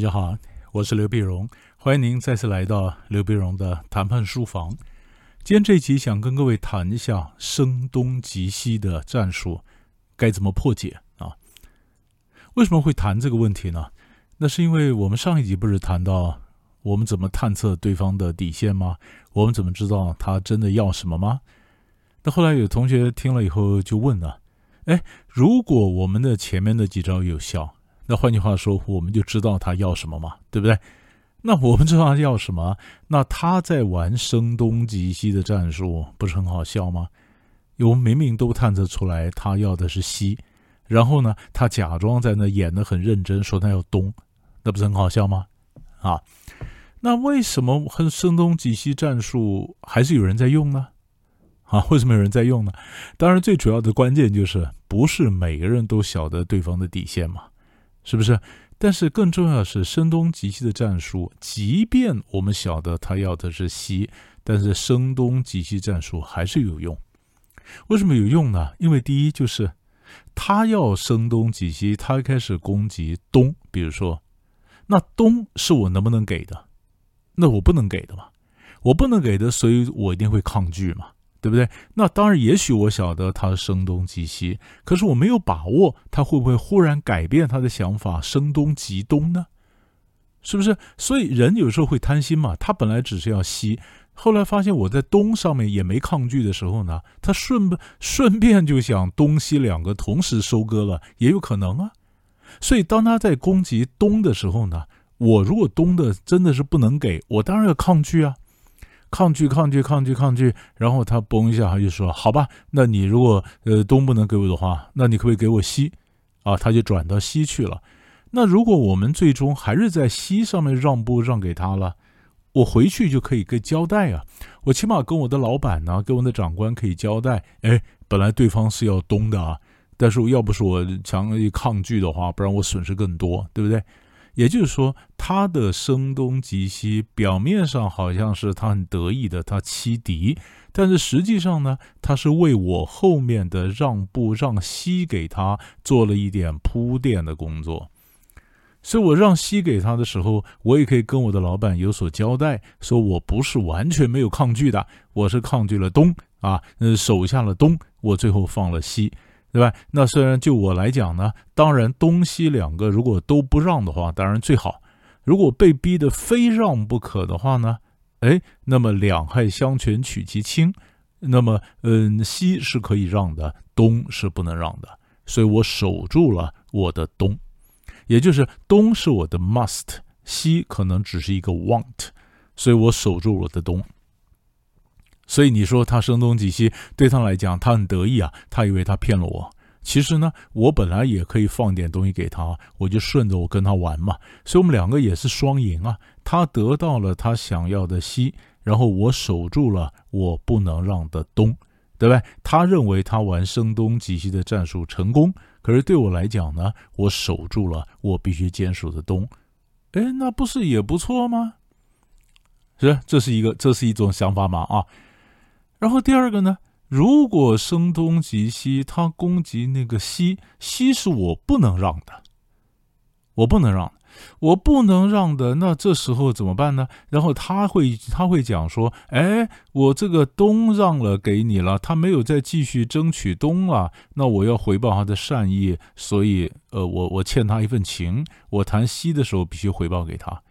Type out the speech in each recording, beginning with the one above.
大家好，我是刘碧荣，欢迎您再次来到刘碧荣的谈判书房。今天这一集想跟各位谈一下声东击西的战术该怎么破解啊？为什么会谈这个问题呢？那是因为我们上一集不是谈到我们怎么探测对方的底线吗？我们怎么知道他真的要什么吗？那后来有同学听了以后就问了：哎，如果我们的前面的几招有效？那换句话说，我们就知道他要什么嘛，对不对？那我们知道他要什么，那他在玩声东击西的战术，不是很好笑吗？我们明明都探测出来他要的是西，然后呢，他假装在那演的很认真，说他要东，那不是很好笑吗？啊，那为什么很声东击西战术还是有人在用呢？啊，为什么有人在用呢？当然，最主要的关键就是不是每个人都晓得对方的底线嘛。是不是？但是更重要的是声东击西的战术，即便我们晓得他要的是西，但是声东击西战术还是有用。为什么有用呢？因为第一就是他要声东击西，他开始攻击东，比如说，那东是我能不能给的？那我不能给的嘛，我不能给的，所以我一定会抗拒嘛。对不对？那当然，也许我晓得他声东击西，可是我没有把握他会不会忽然改变他的想法，声东击东呢？是不是？所以人有时候会贪心嘛。他本来只是要西，后来发现我在东上面也没抗拒的时候呢，他顺顺便就想东西两个同时收割了，也有可能啊。所以当他在攻击东的时候呢，我如果东的真的是不能给我，当然要抗拒啊。抗拒，抗拒，抗拒，抗拒，然后他嘣一下，他就说：“好吧，那你如果呃东不能给我的话，那你可不可以给我西？”啊，他就转到西去了。那如果我们最终还是在西上面让步让给他了，我回去就可以跟交代啊，我起码跟我的老板呢，跟我的长官可以交代。哎，本来对方是要东的啊，但是要不是我强力抗拒的话，不然我损失更多，对不对？也就是说，他的声东击西，表面上好像是他很得意的，他欺敌，但是实际上呢，他是为我后面的让步让西给他做了一点铺垫的工作。所以我让西给他的时候，我也可以跟我的老板有所交代，说我不是完全没有抗拒的，我是抗拒了东啊，呃，守下了东，我最后放了西。对吧？那虽然就我来讲呢，当然东西两个如果都不让的话，当然最好。如果被逼得非让不可的话呢，哎，那么两害相权取其轻，那么嗯，西是可以让的，东是不能让的，所以我守住了我的东，也就是东是我的 must，西可能只是一个 want，所以我守住我的东。所以你说他声东击西，对他来讲，他很得意啊，他以为他骗了我。其实呢，我本来也可以放点东西给他，我就顺着我跟他玩嘛。所以我们两个也是双赢啊。他得到了他想要的西，然后我守住了我不能让的东，对不对？他认为他玩声东击西的战术成功，可是对我来讲呢，我守住了我必须坚守的东。哎，那不是也不错吗？是，这是一个，这是一种想法嘛啊。然后第二个呢，如果声东击西，他攻击那个西，西是我不能让的，我不能让，我不能让的，那这时候怎么办呢？然后他会他会讲说，哎，我这个东让了给你了，他没有再继续争取东了，那我要回报他的善意，所以呃，我我欠他一份情，我谈西的时候必须回报给他。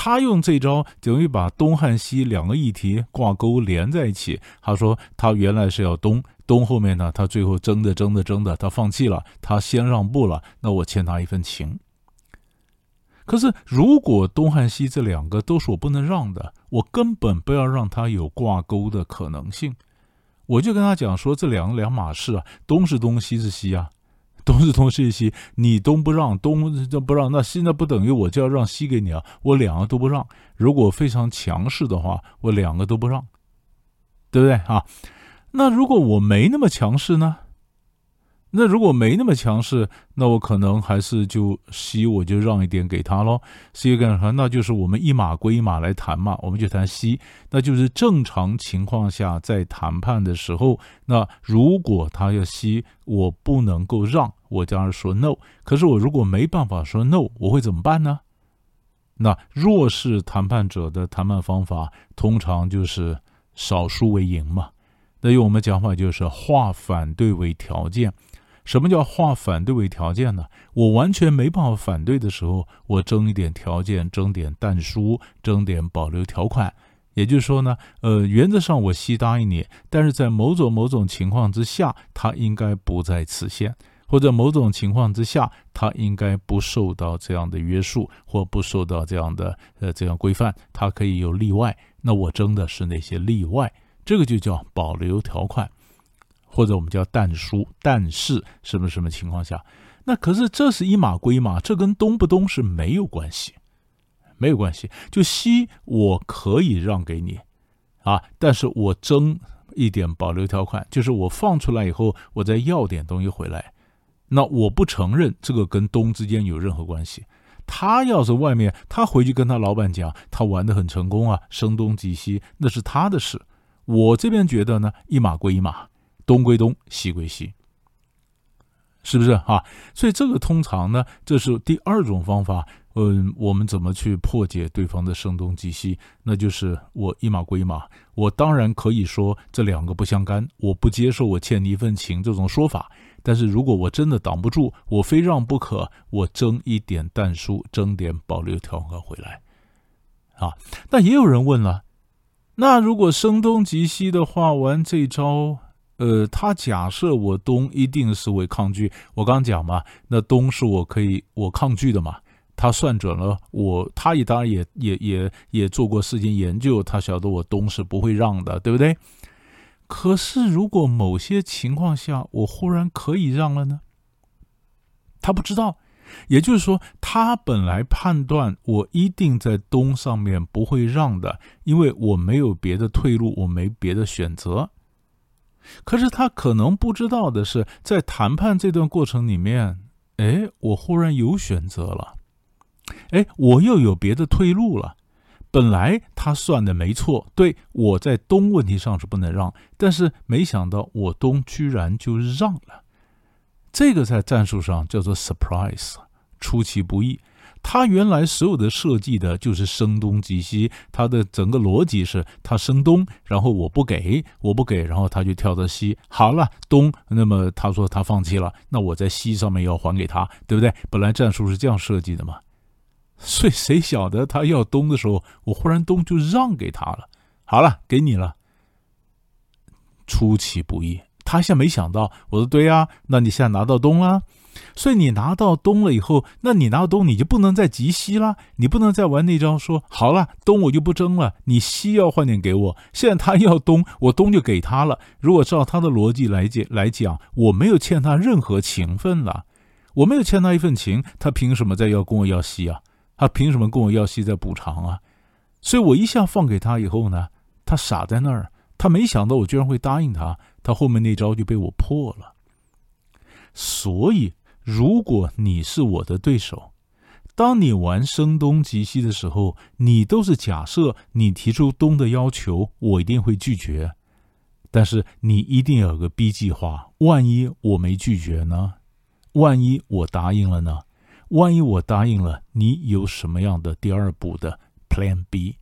他用这招等于把东汉西两个议题挂钩连在一起。他说他原来是要东，东后面呢，他最后争的争的争的，他放弃了，他先让步了。那我欠他一份情。可是如果东汉西这两个都是我不能让的，我根本不要让他有挂钩的可能性。我就跟他讲说，这两个两码事啊，东是东，西是西啊。东是东西是西，你东不让，东这不让，那西那不等于我就要让西给你啊？我两个都不让。如果非常强势的话，我两个都不让，对不对啊？那如果我没那么强势呢？那如果没那么强势，那我可能还是就西，我就让一点给他喽。西干啥？那就是我们一码归一码来谈嘛。我们就谈西，那就是正常情况下在谈判的时候，那如果他要西，我不能够让，我当然说 no。可是我如果没办法说 no，我会怎么办呢？那弱势谈判者的谈判方法，通常就是少数为赢嘛。那用我们讲法就是化反对为条件。什么叫化反对为条件呢？我完全没办法反对的时候，我争一点条件，争点但书，争点保留条款。也就是说呢，呃，原则上我悉答应你，但是在某种某种情况之下，它应该不在此限。或者某种情况之下，他应该不受到这样的约束，或不受到这样的呃这样规范，他可以有例外。那我争的是那些例外，这个就叫保留条款，或者我们叫但书。但是什么什么情况下？那可是这是一码归一码，这跟东不东是没有关系，没有关系。就西我可以让给你啊，但是我争一点保留条款，就是我放出来以后，我再要点东西回来。那我不承认这个跟东之间有任何关系。他要是外面，他回去跟他老板讲，他玩的很成功啊，声东击西，那是他的事。我这边觉得呢，一码归一码，东归东，西归西，是不是啊？所以这个通常呢，这是第二种方法。嗯，我们怎么去破解对方的声东击西？那就是我一码归一码。我当然可以说这两个不相干，我不接受我欠你一份情这种说法。但是如果我真的挡不住，我非让不可，我争一点淡书，争点保留条款回来，啊，那也有人问了，那如果声东击西的话，玩这招，呃，他假设我东一定是为抗拒，我刚讲嘛，那东是我可以我抗拒的嘛，他算准了我，他也当然也也也也做过事情研究，他晓得我东是不会让的，对不对？可是，如果某些情况下我忽然可以让了呢？他不知道，也就是说，他本来判断我一定在东上面不会让的，因为我没有别的退路，我没别的选择。可是他可能不知道的是，在谈判这段过程里面，哎，我忽然有选择了，哎，我又有别的退路了。本来他算的没错，对我在东问题上是不能让，但是没想到我东居然就让了，这个在战术上叫做 surprise，出其不意。他原来所有的设计的就是声东击西，他的整个逻辑是他声东，然后我不给，我不给，然后他就跳到西。好了，东，那么他说他放弃了，那我在西上面要还给他，对不对？本来战术是这样设计的嘛。所以谁晓得他要东的时候，我忽然东就让给他了。好了，给你了。出其不意，他现在没想到。我说对呀，那你现在拿到东了，所以你拿到东了以后，那你拿到东，你就不能再急西了，你不能再玩那招，说好了东我就不争了，你西要换点给我。现在他要东，我东就给他了。如果照他的逻辑来解来讲，我没有欠他任何情分了，我没有欠他一份情，他凭什么再要跟我要西啊？他凭什么跟我要息再补偿啊？所以我一下放给他以后呢，他傻在那儿，他没想到我居然会答应他，他后面那招就被我破了。所以，如果你是我的对手，当你玩声东击西的时候，你都是假设你提出东的要求，我一定会拒绝。但是你一定要有个 B 计划，万一我没拒绝呢？万一我答应了呢？万一我答应了，你有什么样的第二步的 Plan B，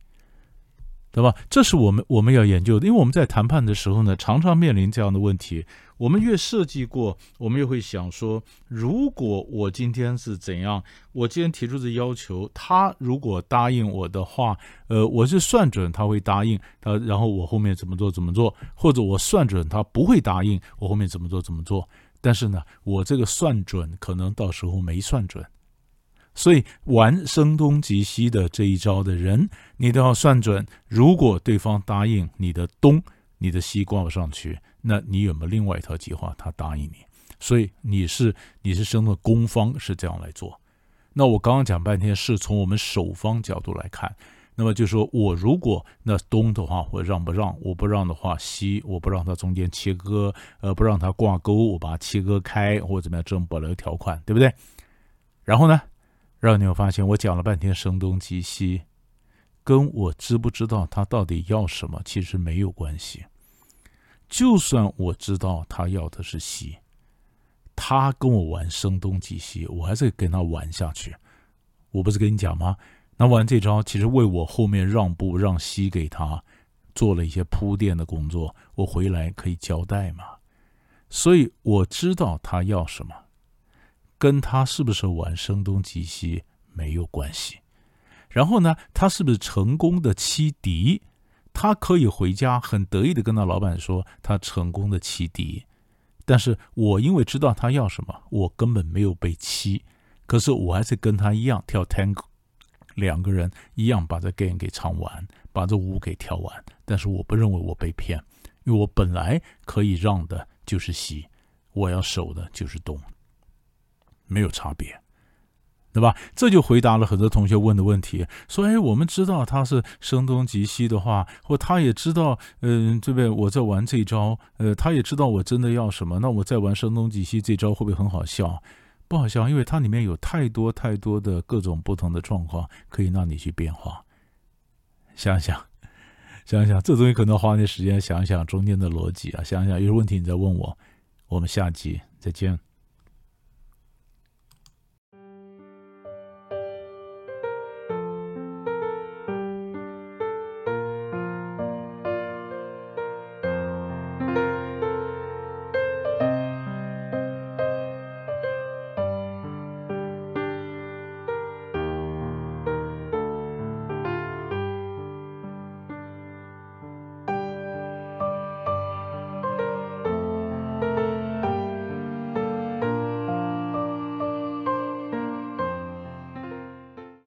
对吧？这是我们我们要研究的，因为我们在谈判的时候呢，常常面临这样的问题。我们越设计过，我们越会想说，如果我今天是怎样，我今天提出的要求，他如果答应我的话，呃，我是算准他会答应，他然后我后面怎么做怎么做，或者我算准他不会答应，我后面怎么做怎么做。但是呢，我这个算准可能到时候没算准。所以玩声东击西的这一招的人，你都要算准。如果对方答应你的东，你的西挂不上去，那你有没有另外一套计划？他答应你，所以你是你是生的攻方是这样来做。那我刚刚讲半天是从我们守方角度来看，那么就说我如果那东的话，我让不让？我不让的话，西我不让它中间切割，呃，不让它挂钩，我把它切割开或者怎么样，这种保留条款，对不对？然后呢？让你有发现，我讲了半天声东击西，跟我知不知道他到底要什么其实没有关系。就算我知道他要的是西，他跟我玩声东击西，我还是跟他玩下去。我不是跟你讲吗？那玩这招其实为我后面让步让西给他做了一些铺垫的工作，我回来可以交代嘛。所以我知道他要什么，跟他是不是玩声东击西没有关系。然后呢，他是不是成功的欺敌？他可以回家很得意的跟他老板说他成功的欺敌。但是我因为知道他要什么，我根本没有被欺，可是我还是跟他一样跳 tango，两个人一样把这 game 给唱完，把这舞给跳完。但是我不认为我被骗，因为我本来可以让的就是西，我要守的就是东，没有差别。对吧？这就回答了很多同学问的问题。说，哎，我们知道他是声东击西的话，或他也知道，嗯，对不对？我在玩这招，呃，他也知道我真的要什么。那我在玩声东击西这招会不会很好笑？不好笑，因为它里面有太多太多的各种不同的状况可以让你去变化。想想，想想，这东西可能花点时间想想中间的逻辑啊。想想有问题你再问我。我们下集再见。